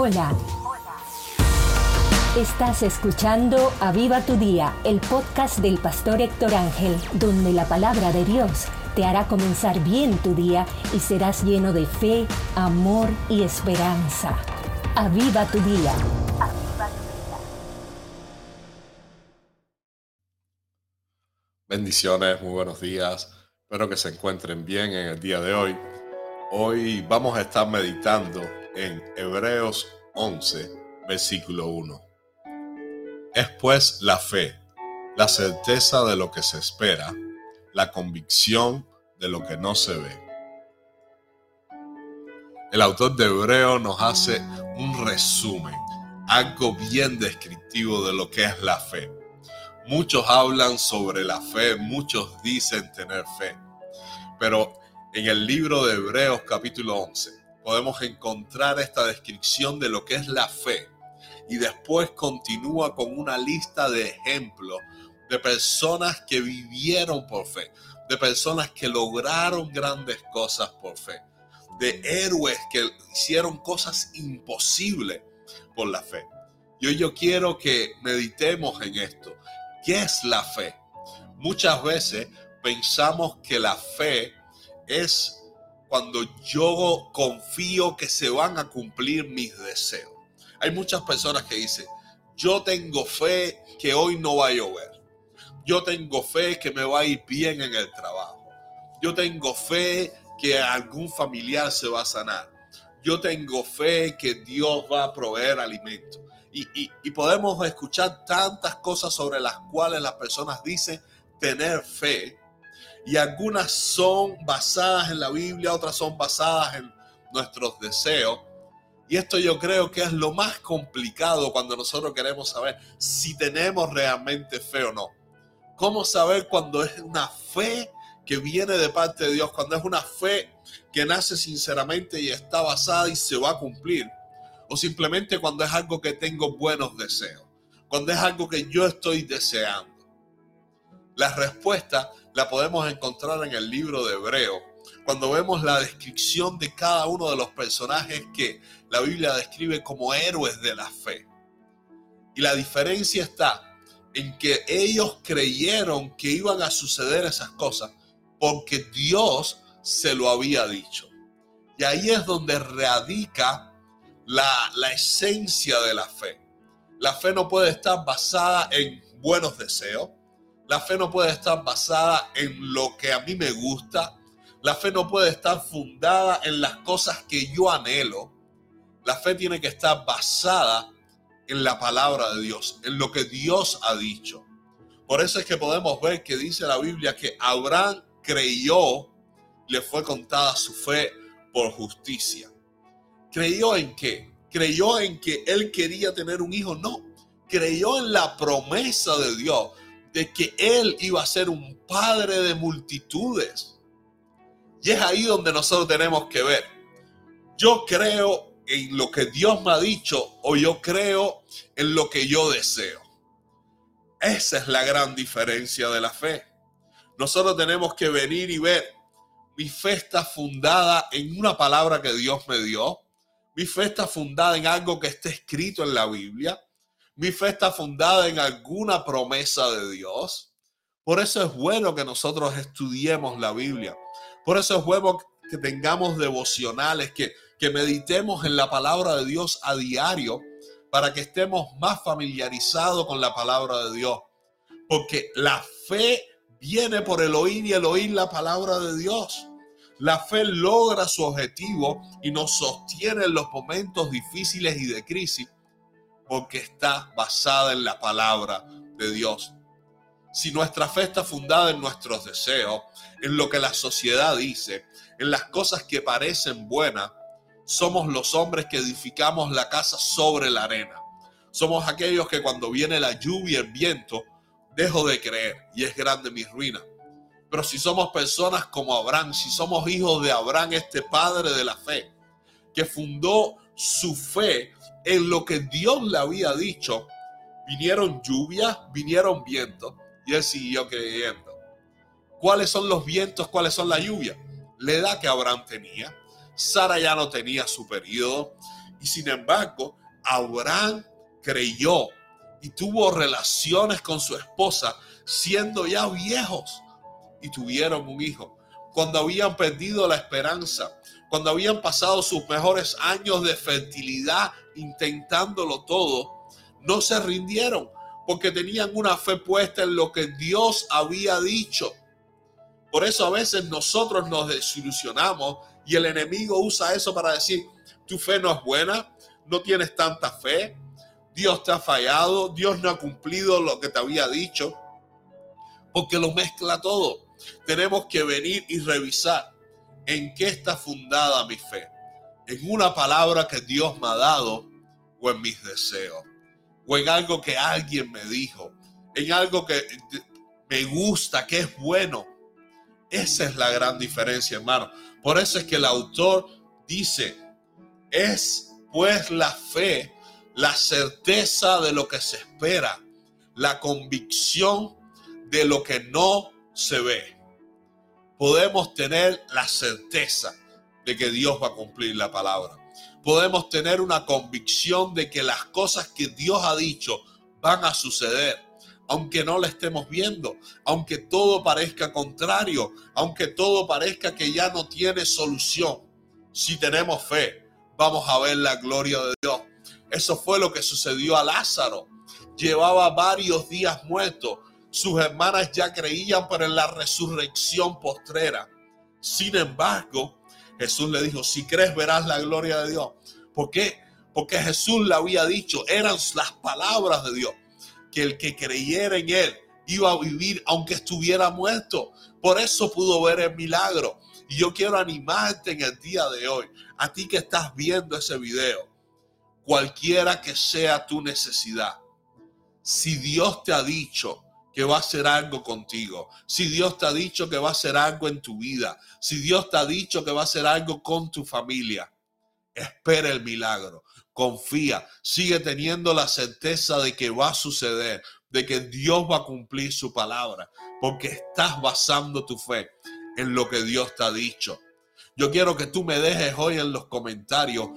Hola. Estás escuchando Aviva tu Día, el podcast del pastor Héctor Ángel, donde la palabra de Dios te hará comenzar bien tu día y serás lleno de fe, amor y esperanza. Aviva tu Día. Bendiciones, muy buenos días. Espero que se encuentren bien en el día de hoy. Hoy vamos a estar meditando en Hebreos 11, versículo 1. Es pues la fe, la certeza de lo que se espera, la convicción de lo que no se ve. El autor de Hebreo nos hace un resumen, algo bien descriptivo de lo que es la fe. Muchos hablan sobre la fe, muchos dicen tener fe, pero en el libro de Hebreos capítulo 11 podemos encontrar esta descripción de lo que es la fe y después continúa con una lista de ejemplos de personas que vivieron por fe, de personas que lograron grandes cosas por fe, de héroes que hicieron cosas imposibles por la fe. Y hoy yo quiero que meditemos en esto. ¿Qué es la fe? Muchas veces pensamos que la fe es cuando yo confío que se van a cumplir mis deseos. Hay muchas personas que dicen, yo tengo fe que hoy no va a llover. Yo tengo fe que me va a ir bien en el trabajo. Yo tengo fe que algún familiar se va a sanar. Yo tengo fe que Dios va a proveer alimento. Y, y podemos escuchar tantas cosas sobre las cuales las personas dicen tener fe, y algunas son basadas en la Biblia, otras son basadas en nuestros deseos. Y esto yo creo que es lo más complicado cuando nosotros queremos saber si tenemos realmente fe o no. ¿Cómo saber cuando es una fe que viene de parte de Dios, cuando es una fe que nace sinceramente y está basada y se va a cumplir? O simplemente cuando es algo que tengo buenos deseos, cuando es algo que yo estoy deseando. La respuesta la podemos encontrar en el libro de Hebreo, cuando vemos la descripción de cada uno de los personajes que la Biblia describe como héroes de la fe. Y la diferencia está en que ellos creyeron que iban a suceder esas cosas porque Dios se lo había dicho. Y ahí es donde radica la, la esencia de la fe. La fe no puede estar basada en buenos deseos, la fe no puede estar basada en lo que a mí me gusta. La fe no puede estar fundada en las cosas que yo anhelo. La fe tiene que estar basada en la palabra de Dios, en lo que Dios ha dicho. Por eso es que podemos ver que dice la Biblia que Abraham creyó, le fue contada su fe por justicia. ¿Creyó en qué? ¿Creyó en que él quería tener un hijo? No. Creyó en la promesa de Dios de que él iba a ser un padre de multitudes. Y es ahí donde nosotros tenemos que ver. Yo creo en lo que Dios me ha dicho o yo creo en lo que yo deseo. Esa es la gran diferencia de la fe. Nosotros tenemos que venir y ver, mi fe está fundada en una palabra que Dios me dio. Mi fe está fundada en algo que está escrito en la Biblia. Mi fe está fundada en alguna promesa de Dios. Por eso es bueno que nosotros estudiemos la Biblia. Por eso es bueno que tengamos devocionales, que, que meditemos en la palabra de Dios a diario para que estemos más familiarizados con la palabra de Dios. Porque la fe viene por el oír y el oír la palabra de Dios. La fe logra su objetivo y nos sostiene en los momentos difíciles y de crisis porque está basada en la palabra de Dios. Si nuestra fe está fundada en nuestros deseos, en lo que la sociedad dice, en las cosas que parecen buenas, somos los hombres que edificamos la casa sobre la arena. Somos aquellos que cuando viene la lluvia el viento, dejo de creer y es grande mi ruina. Pero si somos personas como Abraham, si somos hijos de Abraham, este padre de la fe, que fundó su fe en lo que Dios le había dicho, vinieron lluvias, vinieron vientos, y él siguió creyendo. ¿Cuáles son los vientos? ¿Cuáles son las lluvias? La edad que Abraham tenía. Sara ya no tenía su periodo. Y sin embargo, Abraham creyó y tuvo relaciones con su esposa siendo ya viejos y tuvieron un hijo. Cuando habían perdido la esperanza, cuando habían pasado sus mejores años de fertilidad intentándolo todo, no se rindieron porque tenían una fe puesta en lo que Dios había dicho. Por eso a veces nosotros nos desilusionamos y el enemigo usa eso para decir, tu fe no es buena, no tienes tanta fe, Dios te ha fallado, Dios no ha cumplido lo que te había dicho, porque lo mezcla todo. Tenemos que venir y revisar en qué está fundada mi fe, en una palabra que Dios me ha dado o en mis deseos, o en algo que alguien me dijo, en algo que me gusta, que es bueno. Esa es la gran diferencia, hermano. Por eso es que el autor dice, es pues la fe la certeza de lo que se espera, la convicción de lo que no se ve. Podemos tener la certeza de que Dios va a cumplir la palabra. Podemos tener una convicción de que las cosas que Dios ha dicho van a suceder, aunque no la estemos viendo, aunque todo parezca contrario, aunque todo parezca que ya no tiene solución. Si tenemos fe, vamos a ver la gloria de Dios eso fue lo que sucedió a Lázaro. Llevaba varios días muerto. Sus hermanas ya creían en la resurrección postrera. Sin embargo, Jesús le dijo, si crees verás la gloria de Dios. ¿Por qué? Porque Jesús le había dicho, eran las palabras de Dios, que el que creyera en él iba a vivir aunque estuviera muerto. Por eso pudo ver el milagro. Y yo quiero animarte en el día de hoy, a ti que estás viendo ese video, cualquiera que sea tu necesidad. Si Dios te ha dicho que va a hacer algo contigo, si Dios te ha dicho que va a hacer algo en tu vida, si Dios te ha dicho que va a hacer algo con tu familia, espera el milagro, confía, sigue teniendo la certeza de que va a suceder, de que Dios va a cumplir su palabra, porque estás basando tu fe en lo que Dios te ha dicho. Yo quiero que tú me dejes hoy en los comentarios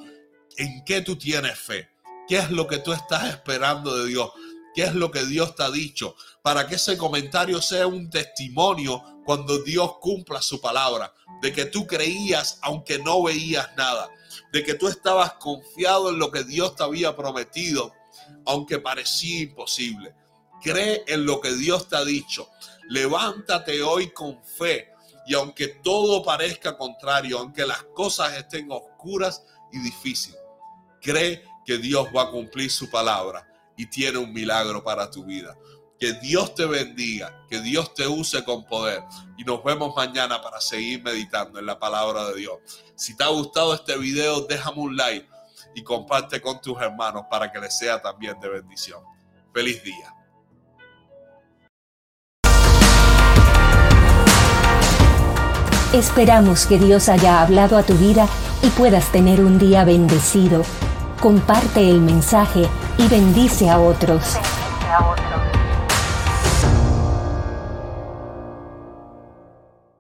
en qué tú tienes fe, qué es lo que tú estás esperando de Dios, qué es lo que Dios te ha dicho, para que ese comentario sea un testimonio cuando Dios cumpla su palabra, de que tú creías aunque no veías nada, de que tú estabas confiado en lo que Dios te había prometido, aunque parecía imposible. Cree en lo que Dios te ha dicho. Levántate hoy con fe y aunque todo parezca contrario, aunque las cosas estén oscuras y difíciles, Cree que Dios va a cumplir su palabra y tiene un milagro para tu vida. Que Dios te bendiga, que Dios te use con poder. Y nos vemos mañana para seguir meditando en la palabra de Dios. Si te ha gustado este video, déjame un like y comparte con tus hermanos para que les sea también de bendición. Feliz día. Esperamos que Dios haya hablado a tu vida y puedas tener un día bendecido comparte el mensaje y bendice a otros.